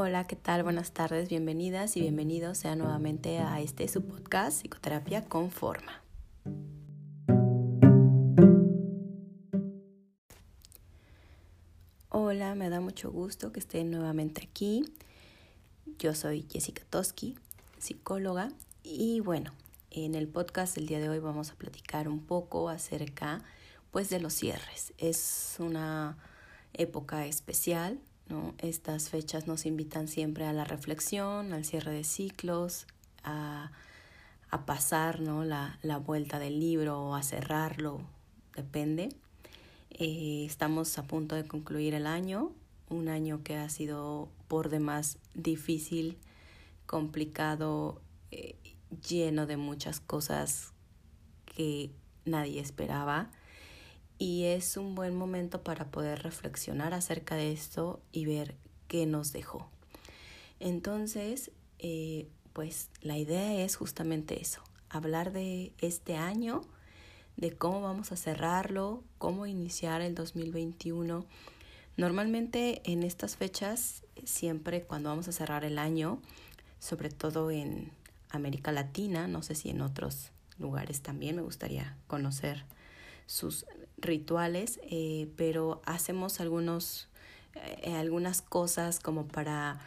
Hola, ¿qué tal? Buenas tardes, bienvenidas y bienvenidos sean nuevamente a este su podcast Psicoterapia con Forma. Hola, me da mucho gusto que estén nuevamente aquí. Yo soy Jessica Toski, psicóloga, y bueno, en el podcast del día de hoy vamos a platicar un poco acerca pues de los cierres. Es una época especial ¿no? Estas fechas nos invitan siempre a la reflexión, al cierre de ciclos, a, a pasar ¿no? la, la, vuelta del libro o a cerrarlo, depende. Eh, estamos a punto de concluir el año, un año que ha sido por demás difícil, complicado, eh, lleno de muchas cosas que nadie esperaba y es un buen momento para poder reflexionar acerca de esto y ver qué nos dejó. Entonces, eh, pues la idea es justamente eso, hablar de este año, de cómo vamos a cerrarlo, cómo iniciar el 2021. Normalmente en estas fechas, siempre cuando vamos a cerrar el año, sobre todo en América Latina, no sé si en otros lugares también, me gustaría conocer sus rituales, eh, pero hacemos algunos, eh, algunas cosas como para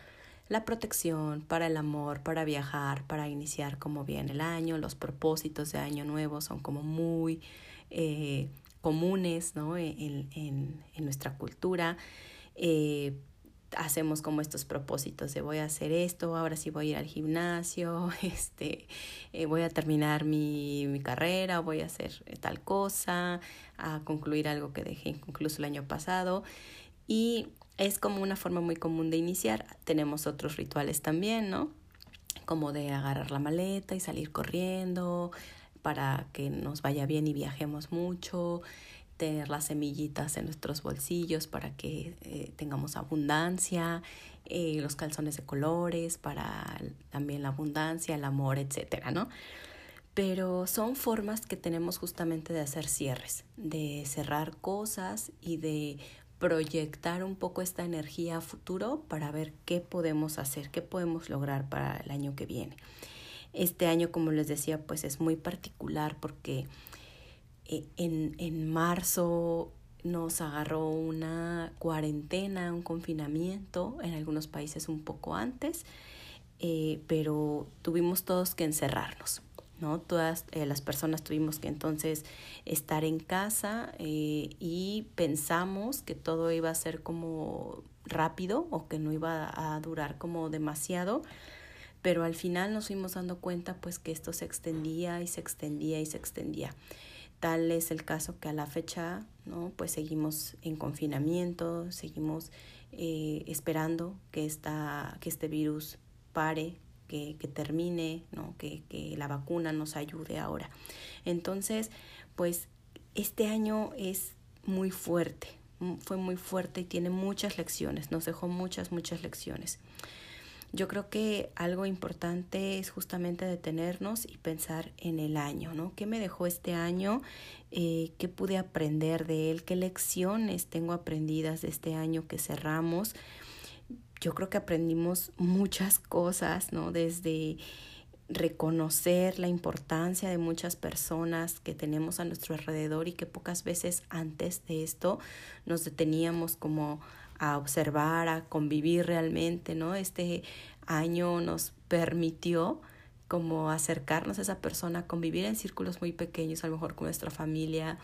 la protección, para el amor, para viajar, para iniciar como bien el año. Los propósitos de año nuevo son como muy eh, comunes ¿no? en, en, en nuestra cultura. Hacemos como estos propósitos de voy a hacer esto, ahora sí voy a ir al gimnasio, este, eh, voy a terminar mi, mi, carrera, voy a hacer tal cosa, a concluir algo que dejé inconcluso el año pasado. Y es como una forma muy común de iniciar. Tenemos otros rituales también, ¿no? Como de agarrar la maleta y salir corriendo para que nos vaya bien y viajemos mucho tener las semillitas en nuestros bolsillos para que eh, tengamos abundancia, eh, los calzones de colores para también la abundancia, el amor, etcétera, ¿no? Pero son formas que tenemos justamente de hacer cierres, de cerrar cosas y de proyectar un poco esta energía a futuro para ver qué podemos hacer, qué podemos lograr para el año que viene. Este año, como les decía, pues es muy particular porque en, en marzo nos agarró una cuarentena, un confinamiento, en algunos países un poco antes, eh, pero tuvimos todos que encerrarnos, ¿no? Todas eh, las personas tuvimos que entonces estar en casa y pensamos que todo iba a ser como rápido o que no iba a durar como demasiado, pero al final nos fuimos dando cuenta pues que esto se extendía y se extendía y se extendía. Tal es el caso que a la fecha, ¿no? Pues seguimos en confinamiento, seguimos eh, esperando que, esta, que este virus pare, que, que termine, ¿no? Que, que la vacuna nos ayude ahora. Entonces, pues este año es muy fuerte, fue muy fuerte y tiene muchas lecciones, nos dejó muchas, muchas lecciones. Yo creo que algo importante es justamente detenernos y pensar en el año, ¿no? ¿Qué me dejó este año? Eh, ¿Qué pude aprender de él? ¿Qué lecciones tengo aprendidas de este año que cerramos? Yo creo que aprendimos muchas cosas, ¿no? Desde reconocer la importancia de muchas personas que tenemos a nuestro alrededor y que pocas veces antes de esto nos deteníamos como a observar, a convivir realmente, ¿no? Este año nos permitió como acercarnos a esa persona, convivir en círculos muy pequeños, a lo mejor con nuestra familia,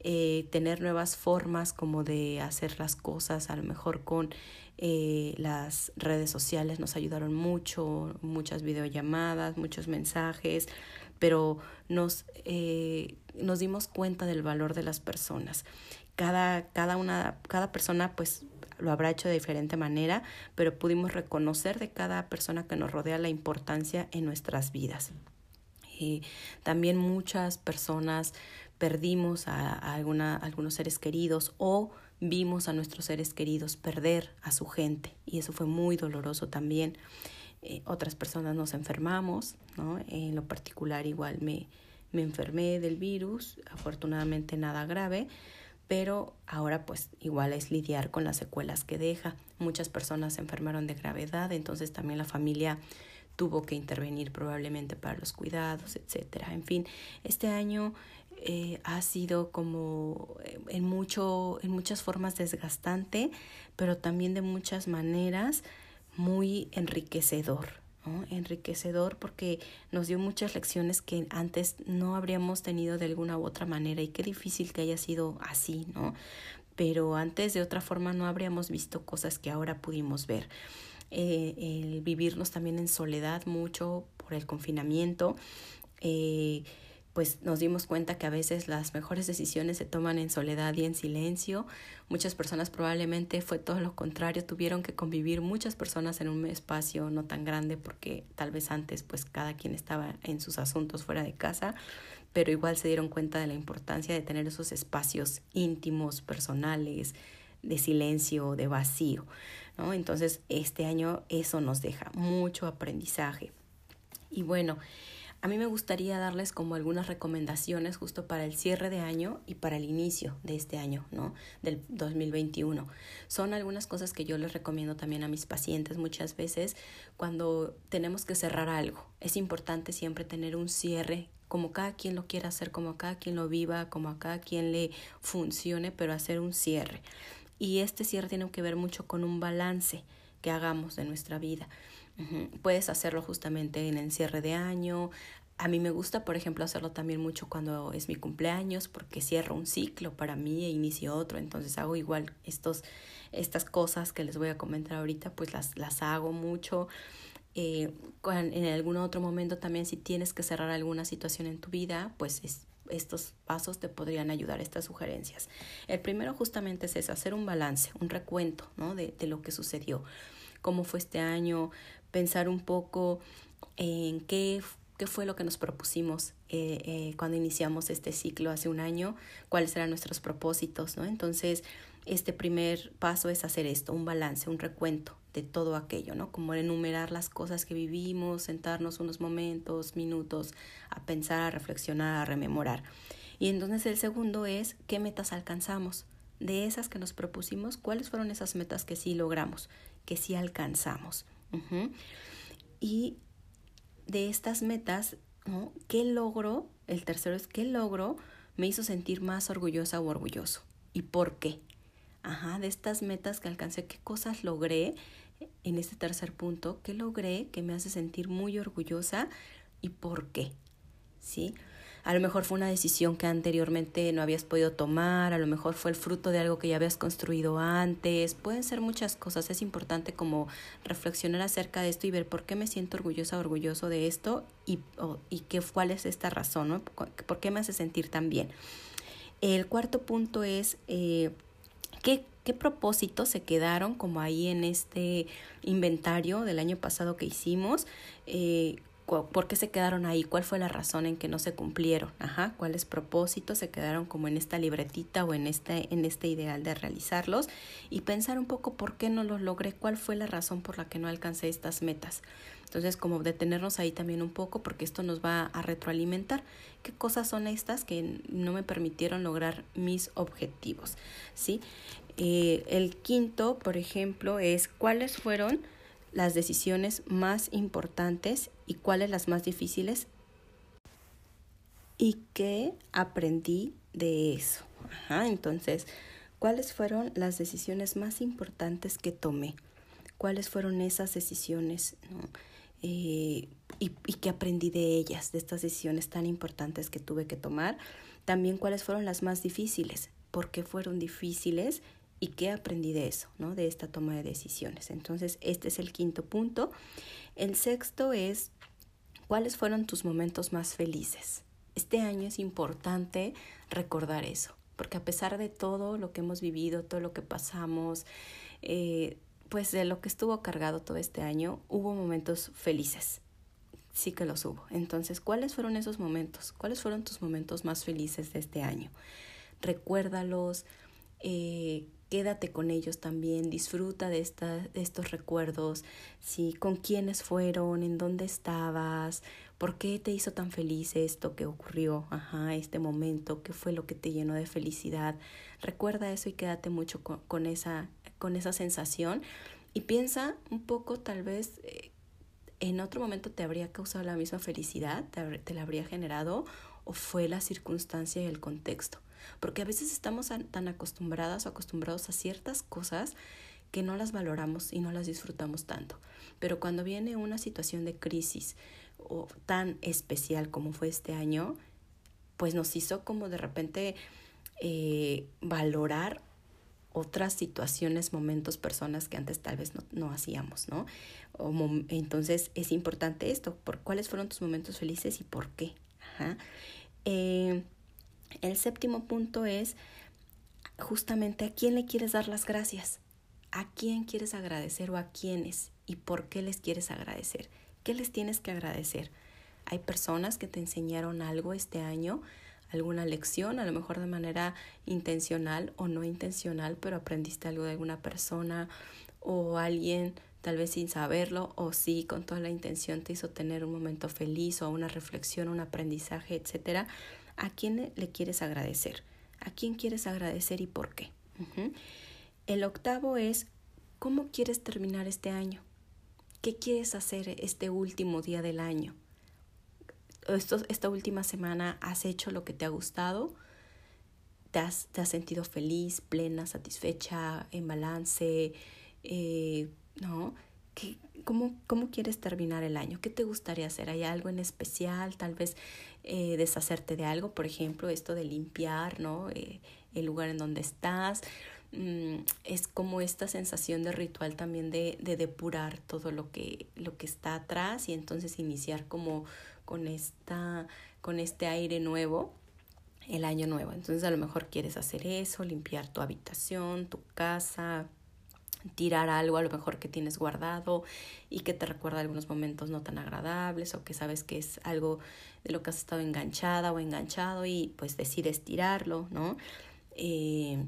eh, tener nuevas formas como de hacer las cosas, a lo mejor con eh, las redes sociales nos ayudaron mucho, muchas videollamadas, muchos mensajes, pero nos, eh, nos dimos cuenta del valor de las personas. Cada, cada, una, cada persona pues lo habrá hecho de diferente manera, pero pudimos reconocer de cada persona que nos rodea la importancia en nuestras vidas. Y también muchas personas perdimos a, algunos seres queridos o vimos a nuestros seres queridos perder a su gente y eso fue muy doloroso también. Eh, otras personas nos enfermamos, ¿no? En lo particular igual me, me enfermé del virus, afortunadamente nada grave, pero ahora pues igual es lidiar con las secuelas que deja. Muchas personas se enfermaron de gravedad, entonces también la familia tuvo que intervenir probablemente para los cuidados, etcétera. En fin, este año eh, ha sido como en mucho, en muchas formas desgastante, pero también de muchas maneras muy enriquecedor. Enriquecedor porque nos dio muchas lecciones que antes no habríamos tenido de alguna u otra manera y qué difícil que haya sido así, ¿no? Pero antes de otra forma no habríamos visto cosas que ahora pudimos ver. Eh, el vivirnos también en soledad mucho por el confinamiento, eh, pues nos dimos cuenta que a veces las mejores decisiones se toman en soledad y en silencio. Muchas personas probablemente fue todo lo contrario, tuvieron que convivir muchas personas en un espacio no tan grande porque tal vez antes pues cada quien estaba en sus asuntos fuera de casa, pero igual se dieron cuenta de la importancia de tener esos espacios íntimos, personales, de silencio, de vacío. ¿no? Entonces, este año eso nos deja mucho aprendizaje. Y bueno, a mí me gustaría darles como algunas recomendaciones justo para el cierre de año y para el inicio de este año, ¿no? Del 2021. Son algunas cosas que yo les recomiendo también a mis pacientes muchas veces cuando tenemos que cerrar algo. Es importante siempre tener un cierre como cada quien lo quiera hacer, como cada quien lo viva, como a cada quien le funcione, pero hacer un cierre. Y este cierre tiene que ver mucho con un balance que hagamos de nuestra vida. Puedes hacerlo justamente en el cierre de año. A mí me gusta, por ejemplo, hacerlo también mucho cuando es mi cumpleaños, porque cierro un ciclo para mí e inicio otro. Entonces hago igual estos, estas cosas que les voy a comentar ahorita, pues las, las hago mucho. Eh, en algún otro momento también si tienes que cerrar alguna situación en tu vida, pues es, estos pasos te podrían ayudar, estas sugerencias. El primero justamente es eso, hacer un balance, un recuento ¿no? de, de lo que sucedió, cómo fue este año, pensar un poco en qué, qué fue lo que nos propusimos eh, eh, cuando iniciamos este ciclo hace un año, cuáles eran nuestros propósitos, ¿no? Entonces, este primer paso es hacer esto, un balance, un recuento de todo aquello, ¿no? Como enumerar las cosas que vivimos, sentarnos unos momentos, minutos a pensar, a reflexionar, a rememorar. Y entonces el segundo es qué metas alcanzamos. De esas que nos propusimos, ¿cuáles fueron esas metas que sí logramos, que sí alcanzamos? Y de estas metas, ¿no? ¿qué logro? El tercero es qué logro me hizo sentir más orgullosa o orgulloso. ¿Y por qué? Ajá, de estas metas que alcancé, qué cosas logré en este tercer punto, qué logré que me hace sentir muy orgullosa y por qué. ¿Sí? A lo mejor fue una decisión que anteriormente no habías podido tomar, a lo mejor fue el fruto de algo que ya habías construido antes, pueden ser muchas cosas, es importante como reflexionar acerca de esto y ver por qué me siento orgullosa, orgulloso de esto y, y qué, cuál es esta razón, ¿no? ¿Por qué me hace sentir tan bien? El cuarto punto es eh, qué qué propósitos se quedaron como ahí en este inventario del año pasado que hicimos, eh, por qué se quedaron ahí, cuál fue la razón en que no se cumplieron, ajá, cuáles propósitos se quedaron como en esta libretita o en este, en este ideal de realizarlos y pensar un poco por qué no los logré, cuál fue la razón por la que no alcancé estas metas. Entonces, como detenernos ahí también un poco, porque esto nos va a retroalimentar. ¿Qué cosas son estas que no me permitieron lograr mis objetivos? ¿Sí? Eh, el quinto, por ejemplo, es cuáles fueron las decisiones más importantes y cuáles las más difíciles y qué aprendí de eso. entonces, ¿cuáles fueron las decisiones más importantes que tomé? ¿Cuáles fueron esas decisiones? Eh, y, y qué aprendí de ellas, de estas decisiones tan importantes que tuve que tomar. También cuáles fueron las más difíciles, por qué fueron difíciles y qué aprendí de eso, ¿no? De esta toma de decisiones. Entonces, este es el quinto punto. El sexto es, ¿cuáles fueron tus momentos más felices? Este año es importante recordar eso, porque a pesar de todo lo que hemos vivido, todo lo que pasamos, eh, pues de lo que estuvo cargado todo este año, hubo momentos felices. Sí que los hubo. Entonces, ¿cuáles fueron esos momentos? ¿Cuáles fueron tus momentos más felices de este año? Recuérdalos, eh, quédate con ellos también, disfruta de, esta, de estos recuerdos, ¿sí? con quiénes fueron, en dónde estabas, por qué te hizo tan feliz esto que ocurrió, ajá, este momento, qué fue lo que te llenó de felicidad. Recuerda eso y quédate mucho con, esa, con esa sensación y piensa un poco tal vez eh, en otro momento te habría causado la misma felicidad, te, te la habría generado o fue la circunstancia y el contexto. Porque a veces estamos tan acostumbradas o acostumbrados a ciertas cosas que no las valoramos y no las disfrutamos tanto. Pero cuando viene una situación de crisis o tan especial como fue este año, pues nos hizo como de repente eh, valorar otras situaciones, momentos, personas que antes tal vez no, no hacíamos, ¿no? Entonces es importante esto, por cuáles fueron tus momentos felices y por qué. Ajá. Eh, el séptimo punto es justamente a quién le quieres dar las gracias, a quién quieres agradecer o a quiénes y por qué les quieres agradecer, qué les tienes que agradecer. Hay personas que te enseñaron algo este año, alguna lección, a lo mejor de manera intencional o no intencional, pero aprendiste algo de alguna persona o alguien tal vez sin saberlo o sí con toda la intención te hizo tener un momento feliz o una reflexión, un aprendizaje, etcétera. ¿A quién le quieres agradecer? ¿A quién quieres agradecer y por qué? El octavo es, ¿cómo quieres terminar este año? ¿Qué quieres hacer este último día del año? esta última semana has hecho lo que te ha gustado, te has, te has sentido feliz, plena, satisfecha, en balance, eh, ¿no? ¿Qué, cómo, ¿Cómo quieres terminar el año? ¿Qué te gustaría hacer? ¿Hay algo en especial? Tal vez eh, deshacerte de algo, por ejemplo, esto de limpiar, ¿no? Eh, el lugar en donde estás. Mm, es como esta sensación de ritual también de, de depurar todo lo que, lo que está atrás y entonces iniciar como con, esta, con este aire nuevo el año nuevo. Entonces a lo mejor quieres hacer eso, limpiar tu habitación, tu casa, tirar algo a lo mejor que tienes guardado y que te recuerda algunos momentos no tan agradables o que sabes que es algo de lo que has estado enganchada o enganchado y pues decides tirarlo, ¿no? Eh,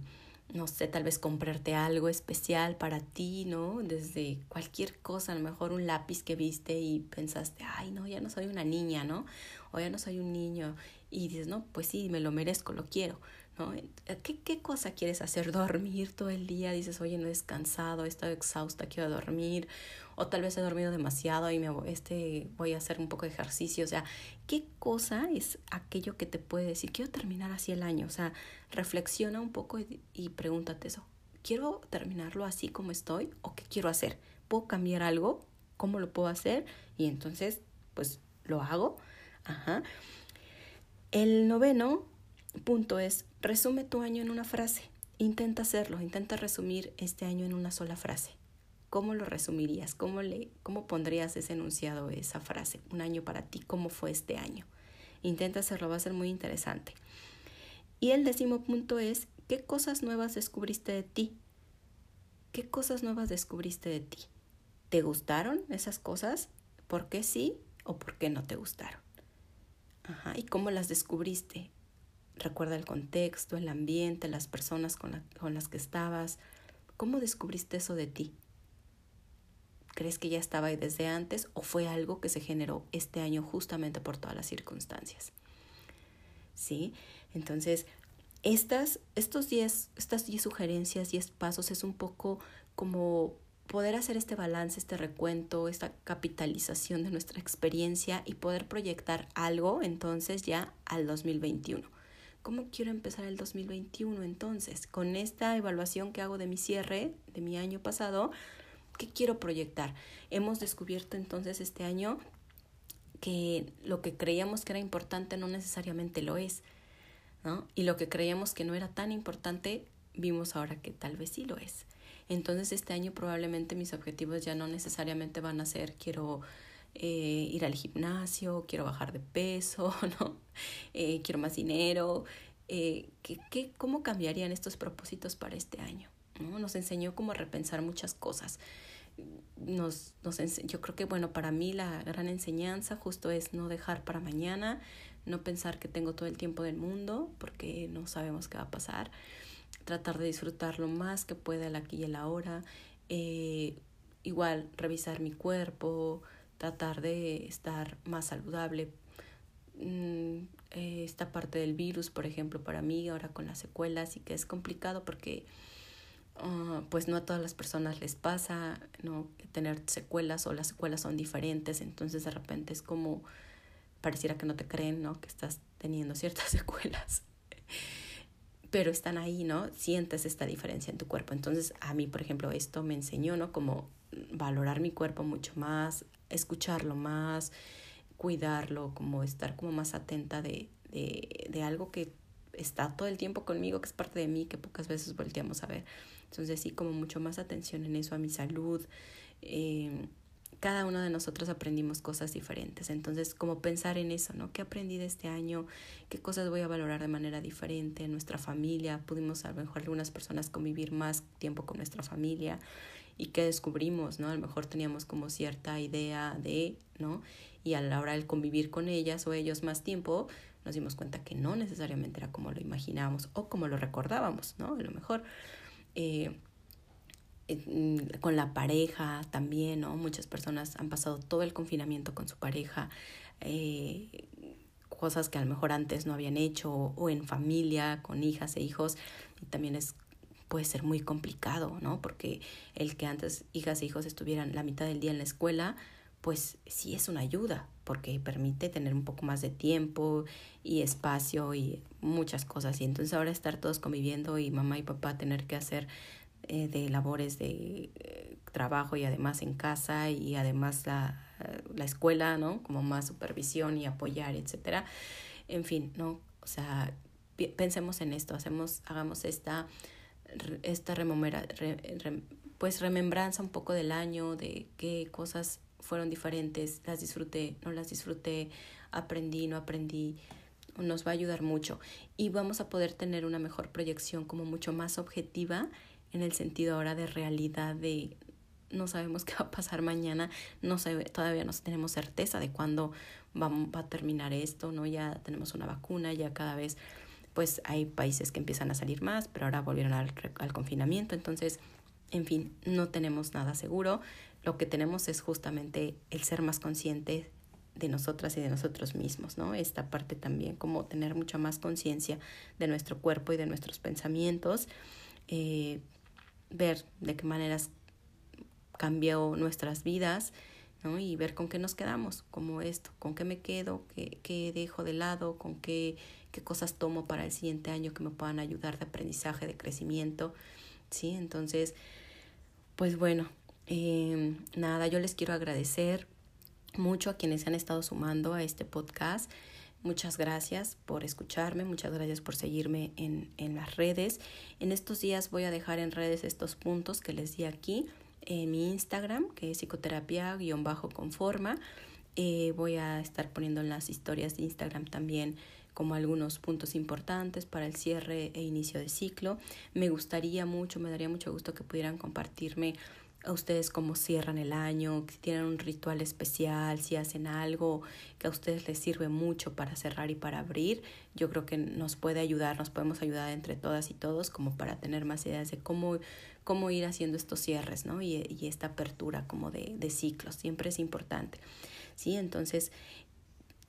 no sé, tal vez comprarte algo especial para ti, ¿no? Desde cualquier cosa, a lo mejor un lápiz que viste y pensaste, ay, no, ya no soy una niña, ¿no? O ya no soy un niño. Y dices, no, pues sí, me lo merezco, lo quiero. ¿No? ¿Qué, ¿Qué cosa quieres hacer? ¿Dormir todo el día? Dices, oye, no he descansado, he estado exhausta, quiero dormir. O tal vez he dormido demasiado y me este, voy a hacer un poco de ejercicio. O sea, ¿qué cosa es aquello que te puede decir? Quiero terminar así el año. O sea, reflexiona un poco y, y pregúntate eso. ¿Quiero terminarlo así como estoy o qué quiero hacer? ¿Puedo cambiar algo? ¿Cómo lo puedo hacer? Y entonces, pues lo hago. Ajá. El noveno punto es, resume tu año en una frase. Intenta hacerlo, intenta resumir este año en una sola frase. ¿Cómo lo resumirías? ¿Cómo, le, ¿Cómo pondrías ese enunciado, esa frase? Un año para ti, ¿cómo fue este año? Intenta hacerlo, va a ser muy interesante. Y el décimo punto es, ¿qué cosas nuevas descubriste de ti? ¿Qué cosas nuevas descubriste de ti? ¿Te gustaron esas cosas? ¿Por qué sí o por qué no te gustaron? Ajá, ¿y cómo las descubriste? Recuerda el contexto, el ambiente, las personas con, las que estabas. ¿Cómo descubriste eso de ti? ¿Crees que ya estaba ahí desde antes o fue algo que se generó este año justamente por todas las circunstancias? ¿Sí? Entonces, estas, estos diez, estas 10 sugerencias, 10 pasos es un poco como poder hacer este balance, este recuento, esta capitalización de nuestra experiencia y poder proyectar algo entonces ya al 2021. ¿Cómo quiero empezar el 2021 entonces? Con esta evaluación que hago de mi cierre de mi año pasado, ¿qué quiero proyectar? Hemos descubierto entonces este año que lo que creíamos que era importante no necesariamente lo es, ¿no? Y lo que creíamos que no era tan importante, vimos ahora que tal vez sí lo es. Entonces este año probablemente mis objetivos ya no necesariamente van a ser quiero eh, ir al gimnasio, quiero bajar de peso, ¿no? Eh, quiero más dinero. Eh, ¿qué, qué, ¿Cómo cambiarían estos propósitos para este año? ¿no? Nos enseñó cómo repensar muchas cosas. Nos, nos yo creo que, bueno, para mí la gran enseñanza justo es no dejar para mañana, no pensar que tengo todo el tiempo del mundo, porque no sabemos qué va a pasar. tratar de disfrutar lo más que pueda el aquí y el ahora, eh, igual revisar mi cuerpo, tratar de estar más saludable. Mm, eh, esta parte del virus, por ejemplo, para mí ahora con las secuelas y que es complicado porque ah, pues no a todas las personas les pasa no tener secuelas o las secuelas son diferentes, entonces de repente es como pareciera que no te creen, ¿no? Que estás teniendo ciertas secuelas. Pero están ahí, ¿no? Sientes esta diferencia en tu cuerpo. Entonces, a mí, por ejemplo, esto me enseñó, ¿no? Como valorar mi cuerpo mucho más, escucharlo más, cuidarlo, como estar como más atenta de, de, de algo que está todo el tiempo conmigo, que es parte de mí, que pocas veces volteamos a ver. Entonces sí, como mucho más atención en eso, a mi salud. Eh, cada uno de nosotros aprendimos cosas diferentes. Entonces, como pensar en eso, ¿no? ¿Qué aprendí de este año? ¿Qué cosas voy a valorar de manera diferente? En nuestra familia, pudimos a lo mejor algunas personas convivir más tiempo con nuestra familia y qué descubrimos, ¿no? A lo mejor teníamos como cierta idea de, ¿no? Y a la hora de convivir con ellas o ellos más tiempo, nos dimos cuenta que no necesariamente era como lo imaginábamos o como lo recordábamos, ¿no? A lo mejor. Eh, Mm, con la pareja también, ¿no? Muchas personas han pasado todo el confinamiento con su pareja, eh, cosas que a lo mejor antes no habían hecho, o en familia, con hijas e hijos, y también es puede ser muy complicado, ¿no? Porque el que antes hijas e hijos estuvieran la mitad del día en la escuela, pues sí es una ayuda, porque permite tener un poco más de tiempo y espacio y muchas cosas. Y entonces ahora estar todos conviviendo y mamá y papá tener que hacer eh, de labores de eh, trabajo y además en casa y además la, la escuela, ¿no? Como más supervisión y apoyar, etcétera. En fin, ¿no? O sea, pensemos en esto, hacemos, hagamos esta, esta pues remembranza un poco del año, de qué cosas fueron diferentes, las disfruté, no las disfruté, aprendí, no aprendí, nos va a ayudar mucho y vamos a poder tener una mejor proyección como mucho más objetiva en el sentido ahora de realidad de no sabemos qué va a pasar mañana, no sabe, todavía no tenemos certeza de cuándo va, va a terminar esto, ¿no? Ya tenemos una vacuna, ya cada vez pues hay países que empiezan a salir más, pero ahora volvieron al, al confinamiento, entonces, en fin, no tenemos nada seguro. Lo que tenemos es justamente el ser más conscientes de nosotras y de nosotros mismos, ¿no? Esta parte también, como tener mucha más conciencia de nuestro cuerpo y de nuestros pensamientos, eh, ver de qué maneras cambió nuestras vidas, ¿no? Y ver con qué nos quedamos, como esto, con qué me quedo, qué, qué dejo de lado, con qué, qué cosas tomo para el siguiente año que me puedan ayudar de aprendizaje, de crecimiento, ¿sí? Entonces, pues bueno, eh, nada, yo les quiero agradecer mucho a quienes se han estado sumando a este podcast. Muchas gracias por escucharme, muchas gracias por seguirme en, en las redes. En estos días voy a dejar en redes estos puntos que les di aquí en mi Instagram, que es psicoterapia-conforma. Eh, voy a estar poniendo en las historias de Instagram también como algunos puntos importantes para el cierre e inicio de ciclo. Me gustaría mucho, me daría mucho gusto que pudieran compartirme a ustedes cómo cierran el año, si tienen un ritual especial, si hacen algo que a ustedes les sirve mucho para cerrar y para abrir, yo creo que nos puede ayudar, nos podemos ayudar entre todas y todos como para tener más ideas de cómo, cómo ir haciendo estos cierres, ¿no? Y, esta apertura como de, de ciclos, siempre es importante, ¿sí? Entonces,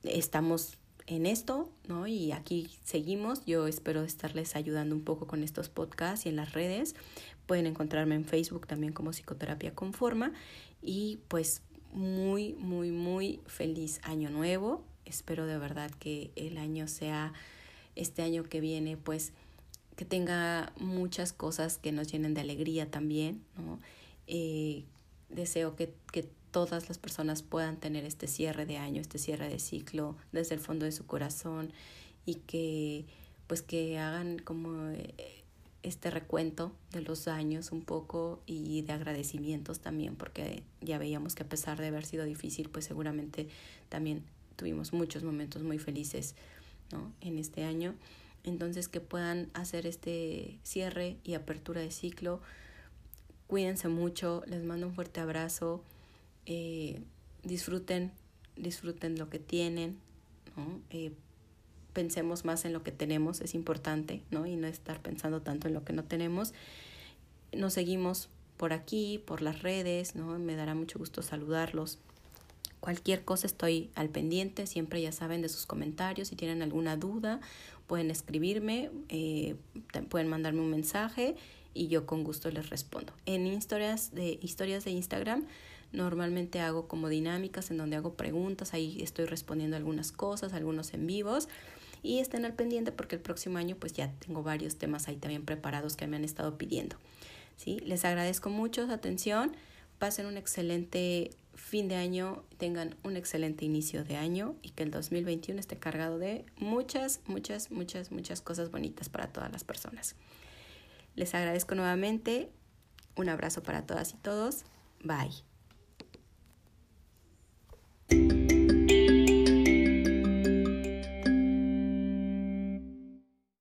estamos en esto, ¿no? Y aquí seguimos. Yo espero estarles ayudando un poco con estos podcasts y en las redes Pueden encontrarme en Facebook también como Psicoterapia Conforma. Y pues muy, muy, muy feliz año nuevo. Espero de verdad que el año sea, este año que viene, pues que tenga muchas cosas que nos llenen de alegría también, ¿no? Eh, deseo que, que todas las personas puedan tener este cierre de año, este cierre de ciclo desde el fondo de su corazón y que pues que hagan como eh, este recuento de los años un poco y de agradecimientos también, porque ya veíamos que a pesar de haber sido difícil, pues seguramente también tuvimos muchos momentos muy felices ¿no? en este año. Entonces que puedan hacer este cierre y apertura de ciclo. Cuídense mucho, les mando un fuerte abrazo, eh, disfruten, disfruten lo que tienen, ¿no? Eh, pensemos más en lo que tenemos, es importante, ¿no? Y no estar pensando tanto en lo que no tenemos. Nos seguimos por aquí, por las redes, ¿no? Me dará mucho gusto saludarlos. Cualquier cosa estoy al pendiente, siempre ya saben de sus comentarios, si tienen alguna duda pueden escribirme, eh, pueden mandarme un mensaje y yo con gusto les respondo. En historias de, historias de Instagram normalmente hago como dinámicas en donde hago preguntas, ahí estoy respondiendo algunas cosas, algunos en vivos y estén al pendiente porque el próximo año pues ya tengo varios temas ahí también preparados que me han estado pidiendo. ¿sí? Les agradezco mucho su atención, pasen un excelente fin de año, tengan un excelente inicio de año y que el 2021 esté cargado de muchas, muchas, muchas, muchas cosas bonitas para todas las personas. Les agradezco nuevamente, un abrazo para todas y todos, bye. thank you